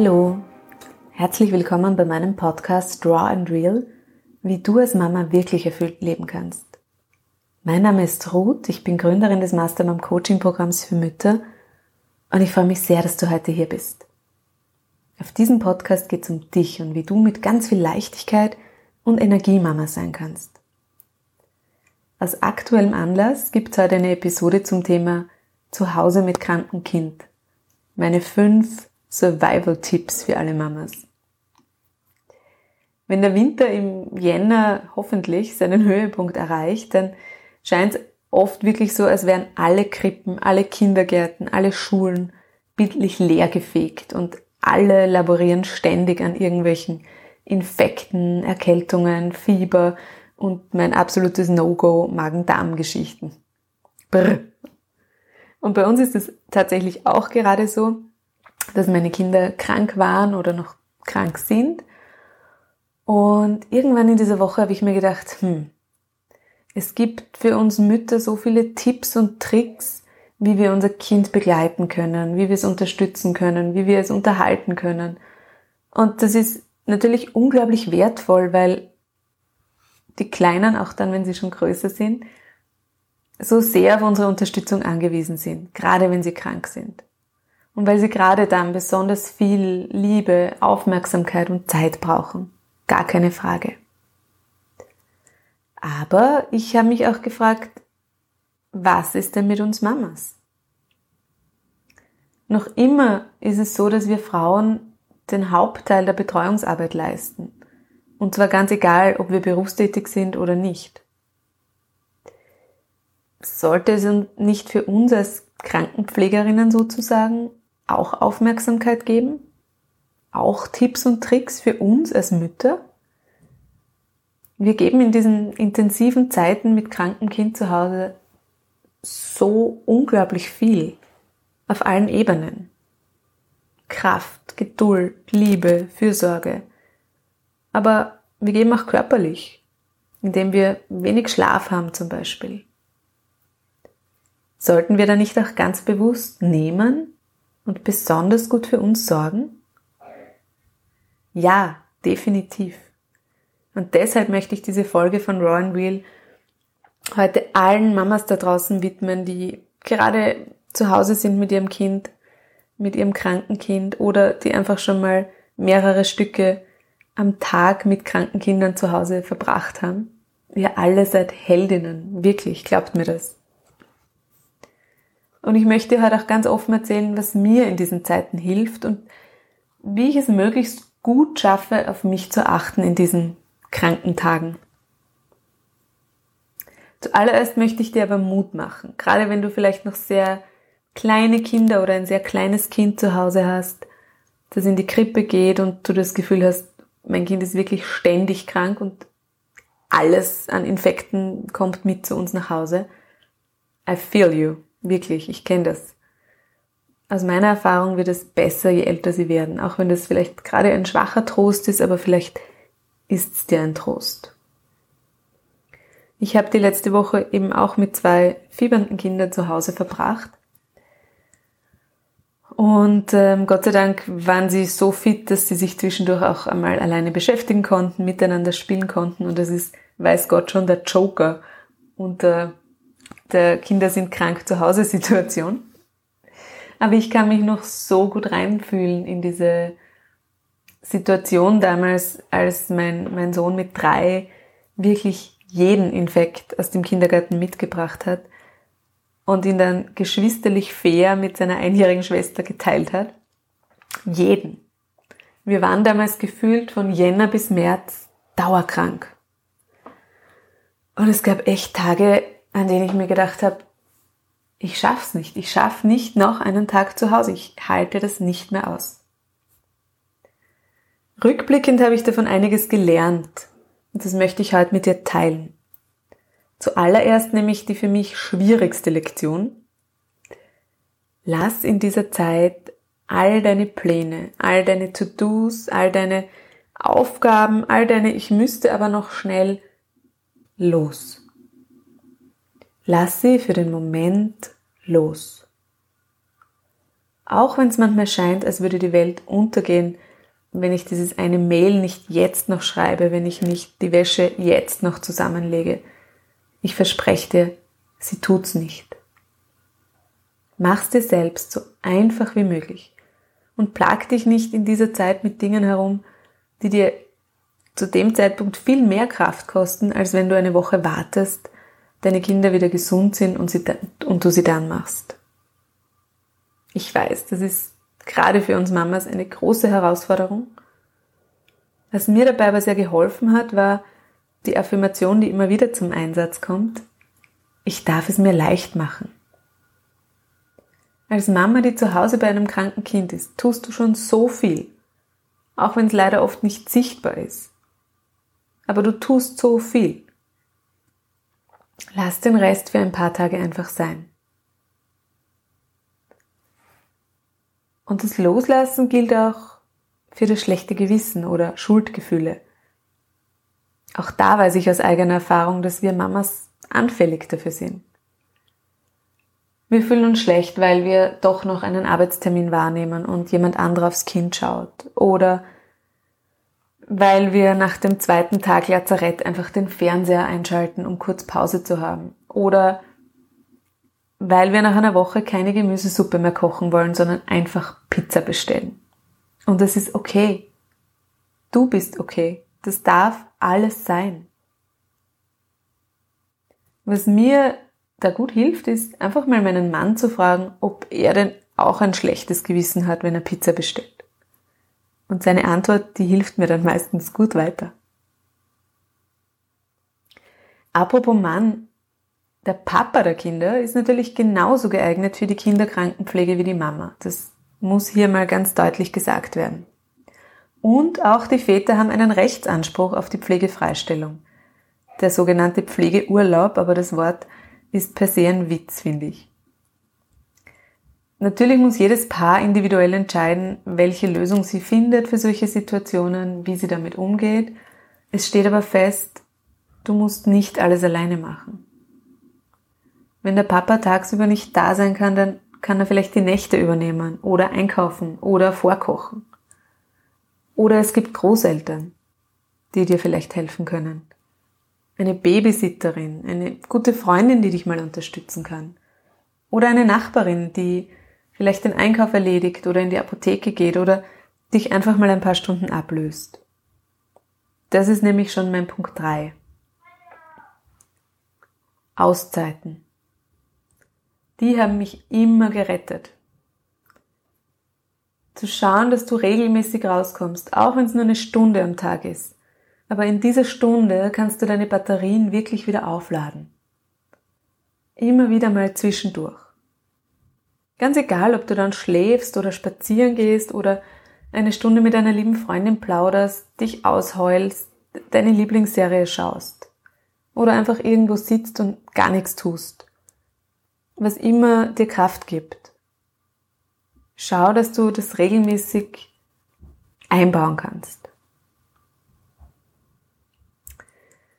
Hallo, herzlich willkommen bei meinem Podcast Draw and Real, wie du als Mama wirklich erfüllt leben kannst. Mein Name ist Ruth, ich bin Gründerin des Mastermom Coaching Programms für Mütter und ich freue mich sehr, dass du heute hier bist. Auf diesem Podcast geht es um dich und wie du mit ganz viel Leichtigkeit und Energie Mama sein kannst. Aus aktuellem Anlass gibt es heute eine Episode zum Thema Zuhause mit krankem Kind. Meine fünf Survival-Tipps für alle Mamas. Wenn der Winter im Jänner hoffentlich seinen Höhepunkt erreicht, dann scheint es oft wirklich so, als wären alle Krippen, alle Kindergärten, alle Schulen bildlich leergefegt und alle laborieren ständig an irgendwelchen Infekten, Erkältungen, Fieber und mein absolutes No-Go Magen-Darm-Geschichten. Brr. Und bei uns ist es tatsächlich auch gerade so, dass meine Kinder krank waren oder noch krank sind. Und irgendwann in dieser Woche habe ich mir gedacht, hm, es gibt für uns Mütter so viele Tipps und Tricks, wie wir unser Kind begleiten können, wie wir es unterstützen können, wie wir es unterhalten können. Und das ist natürlich unglaublich wertvoll, weil die Kleinen, auch dann, wenn sie schon größer sind, so sehr auf unsere Unterstützung angewiesen sind, gerade wenn sie krank sind. Und weil sie gerade dann besonders viel Liebe, Aufmerksamkeit und Zeit brauchen. Gar keine Frage. Aber ich habe mich auch gefragt, was ist denn mit uns Mamas? Noch immer ist es so, dass wir Frauen den Hauptteil der Betreuungsarbeit leisten. Und zwar ganz egal, ob wir berufstätig sind oder nicht. Sollte es nicht für uns als Krankenpflegerinnen sozusagen auch Aufmerksamkeit geben? Auch Tipps und Tricks für uns als Mütter? Wir geben in diesen intensiven Zeiten mit krankem Kind zu Hause so unglaublich viel auf allen Ebenen. Kraft, Geduld, Liebe, Fürsorge. Aber wir geben auch körperlich, indem wir wenig Schlaf haben zum Beispiel. Sollten wir da nicht auch ganz bewusst nehmen und besonders gut für uns sorgen? Ja, definitiv. Und deshalb möchte ich diese Folge von Raw and Real heute allen Mamas da draußen widmen, die gerade zu Hause sind mit ihrem Kind, mit ihrem kranken Kind oder die einfach schon mal mehrere Stücke am Tag mit kranken Kindern zu Hause verbracht haben. Ihr alle seid Heldinnen, wirklich, glaubt mir das. Und ich möchte heute auch ganz offen erzählen, was mir in diesen Zeiten hilft und wie ich es möglichst gut schaffe, auf mich zu achten in diesen kranken Tagen. Zuallererst möchte ich dir aber Mut machen, gerade wenn du vielleicht noch sehr kleine Kinder oder ein sehr kleines Kind zu Hause hast, das in die Krippe geht und du das Gefühl hast, mein Kind ist wirklich ständig krank und alles an Infekten kommt mit zu uns nach Hause. I feel you. Wirklich, ich kenne das. Aus meiner Erfahrung wird es besser, je älter sie werden, auch wenn das vielleicht gerade ein schwacher Trost ist, aber vielleicht ist es dir ein Trost. Ich habe die letzte Woche eben auch mit zwei fiebernden Kindern zu Hause verbracht. Und ähm, Gott sei Dank waren sie so fit, dass sie sich zwischendurch auch einmal alleine beschäftigen konnten, miteinander spielen konnten. Und das ist, weiß Gott schon, der Joker unter der Kinder sind krank zu Hause Situation. Aber ich kann mich noch so gut reinfühlen in diese Situation damals, als mein, mein Sohn mit drei wirklich jeden Infekt aus dem Kindergarten mitgebracht hat und ihn dann geschwisterlich fair mit seiner einjährigen Schwester geteilt hat. Jeden. Wir waren damals gefühlt von Jänner bis März dauerkrank. Und es gab echt Tage, an denen ich mir gedacht habe, ich schaff's nicht. Ich schaff nicht noch einen Tag zu Hause. Ich halte das nicht mehr aus. Rückblickend habe ich davon einiges gelernt und das möchte ich heute mit dir teilen. Zuallererst nämlich die für mich schwierigste Lektion. Lass in dieser Zeit all deine Pläne, all deine To-Dos, all deine Aufgaben, all deine Ich müsste aber noch schnell los. Lass sie für den Moment los. Auch wenn es manchmal scheint, als würde die Welt untergehen, wenn ich dieses eine Mail nicht jetzt noch schreibe, wenn ich nicht die Wäsche jetzt noch zusammenlege. Ich verspreche dir, sie tut's nicht. Mach's dir selbst so einfach wie möglich und plag dich nicht in dieser Zeit mit Dingen herum, die dir zu dem Zeitpunkt viel mehr Kraft kosten, als wenn du eine Woche wartest, deine Kinder wieder gesund sind und, sie, und du sie dann machst. Ich weiß, das ist gerade für uns Mamas eine große Herausforderung. Was mir dabei aber sehr geholfen hat, war die Affirmation, die immer wieder zum Einsatz kommt. Ich darf es mir leicht machen. Als Mama, die zu Hause bei einem kranken Kind ist, tust du schon so viel, auch wenn es leider oft nicht sichtbar ist. Aber du tust so viel. Lass den Rest für ein paar Tage einfach sein. Und das Loslassen gilt auch für das schlechte Gewissen oder Schuldgefühle. Auch da weiß ich aus eigener Erfahrung, dass wir Mamas anfällig dafür sind. Wir fühlen uns schlecht, weil wir doch noch einen Arbeitstermin wahrnehmen und jemand anderer aufs Kind schaut. Oder weil wir nach dem zweiten Tag Lazarett einfach den Fernseher einschalten, um kurz Pause zu haben. Oder weil wir nach einer Woche keine Gemüsesuppe mehr kochen wollen, sondern einfach Pizza bestellen. Und das ist okay. Du bist okay. Das darf alles sein. Was mir da gut hilft, ist einfach mal meinen Mann zu fragen, ob er denn auch ein schlechtes Gewissen hat, wenn er Pizza bestellt. Und seine Antwort, die hilft mir dann meistens gut weiter. Apropos Mann, der Papa der Kinder ist natürlich genauso geeignet für die Kinderkrankenpflege wie die Mama. Das muss hier mal ganz deutlich gesagt werden. Und auch die Väter haben einen Rechtsanspruch auf die Pflegefreistellung. Der sogenannte Pflegeurlaub, aber das Wort ist per se ein Witz, finde ich. Natürlich muss jedes Paar individuell entscheiden, welche Lösung sie findet für solche Situationen, wie sie damit umgeht. Es steht aber fest, du musst nicht alles alleine machen. Wenn der Papa tagsüber nicht da sein kann, dann kann er vielleicht die Nächte übernehmen oder einkaufen oder vorkochen. Oder es gibt Großeltern, die dir vielleicht helfen können. Eine Babysitterin, eine gute Freundin, die dich mal unterstützen kann. Oder eine Nachbarin, die vielleicht den Einkauf erledigt oder in die Apotheke geht oder dich einfach mal ein paar Stunden ablöst. Das ist nämlich schon mein Punkt 3. Auszeiten die haben mich immer gerettet. Zu schauen, dass du regelmäßig rauskommst, auch wenn es nur eine Stunde am Tag ist. Aber in dieser Stunde kannst du deine Batterien wirklich wieder aufladen. Immer wieder mal zwischendurch. Ganz egal, ob du dann schläfst oder spazieren gehst oder eine Stunde mit einer lieben Freundin plauderst, dich ausheulst, deine Lieblingsserie schaust oder einfach irgendwo sitzt und gar nichts tust was immer dir Kraft gibt. Schau, dass du das regelmäßig einbauen kannst.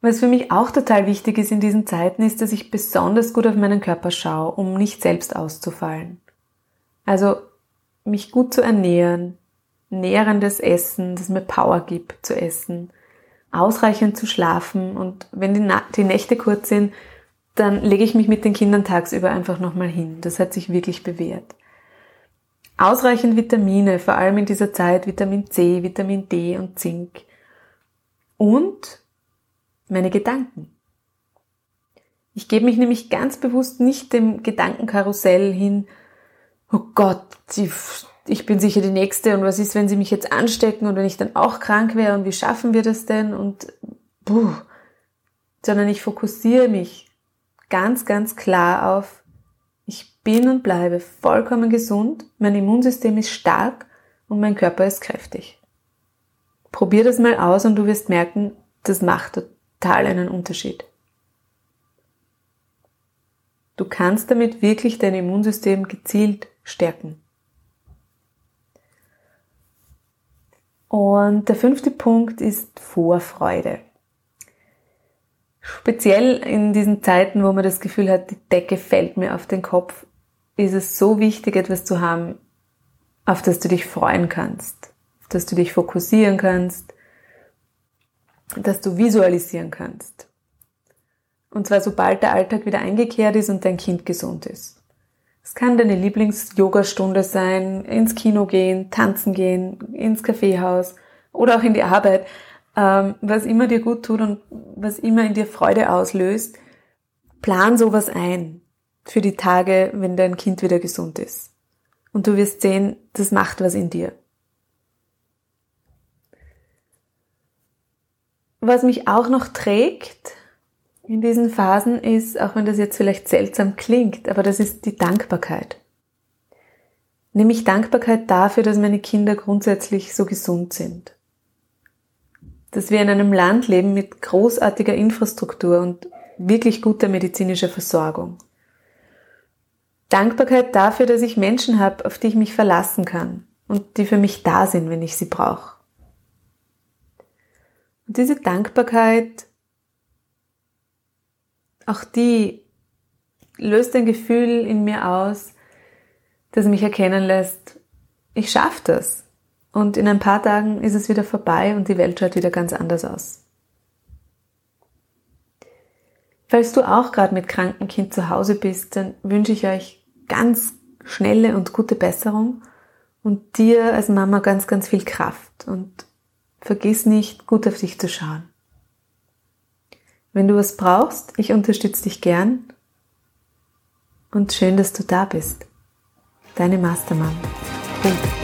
Was für mich auch total wichtig ist in diesen Zeiten, ist, dass ich besonders gut auf meinen Körper schaue, um nicht selbst auszufallen. Also mich gut zu ernähren, nährendes Essen, das mir Power gibt zu essen, ausreichend zu schlafen und wenn die, Na die Nächte kurz sind, dann lege ich mich mit den Kindern tagsüber einfach nochmal hin. Das hat sich wirklich bewährt. Ausreichend Vitamine, vor allem in dieser Zeit Vitamin C, Vitamin D und Zink. Und meine Gedanken. Ich gebe mich nämlich ganz bewusst nicht dem Gedankenkarussell hin, oh Gott, ich bin sicher die Nächste. Und was ist, wenn sie mich jetzt anstecken und wenn ich dann auch krank wäre? Und wie schaffen wir das denn? Und puh, sondern ich fokussiere mich ganz, ganz klar auf, ich bin und bleibe vollkommen gesund, mein Immunsystem ist stark und mein Körper ist kräftig. Probier das mal aus und du wirst merken, das macht total einen Unterschied. Du kannst damit wirklich dein Immunsystem gezielt stärken. Und der fünfte Punkt ist Vorfreude. Speziell in diesen Zeiten, wo man das Gefühl hat, die Decke fällt mir auf den Kopf, ist es so wichtig, etwas zu haben, auf das du dich freuen kannst, auf das du dich fokussieren kannst, dass du visualisieren kannst. Und zwar sobald der Alltag wieder eingekehrt ist und dein Kind gesund ist. Es kann deine Lieblings-Yoga-Stunde sein, ins Kino gehen, tanzen gehen, ins Kaffeehaus oder auch in die Arbeit, ähm, was immer dir gut tut und was immer in dir Freude auslöst. Plan sowas ein für die Tage, wenn dein Kind wieder gesund ist. Und du wirst sehen, das macht was in dir. Was mich auch noch trägt, in diesen Phasen ist, auch wenn das jetzt vielleicht seltsam klingt, aber das ist die Dankbarkeit. Nämlich Dankbarkeit dafür, dass meine Kinder grundsätzlich so gesund sind. Dass wir in einem Land leben mit großartiger Infrastruktur und wirklich guter medizinischer Versorgung. Dankbarkeit dafür, dass ich Menschen habe, auf die ich mich verlassen kann und die für mich da sind, wenn ich sie brauche. Und diese Dankbarkeit auch die löst ein Gefühl in mir aus, das mich erkennen lässt, ich schaffe das. Und in ein paar Tagen ist es wieder vorbei und die Welt schaut wieder ganz anders aus. Falls du auch gerade mit krankem Kind zu Hause bist, dann wünsche ich euch ganz schnelle und gute Besserung und dir als Mama ganz, ganz viel Kraft und vergiss nicht, gut auf dich zu schauen. Wenn du was brauchst, ich unterstütze dich gern. Und schön, dass du da bist. Deine Mastermann. Punkt.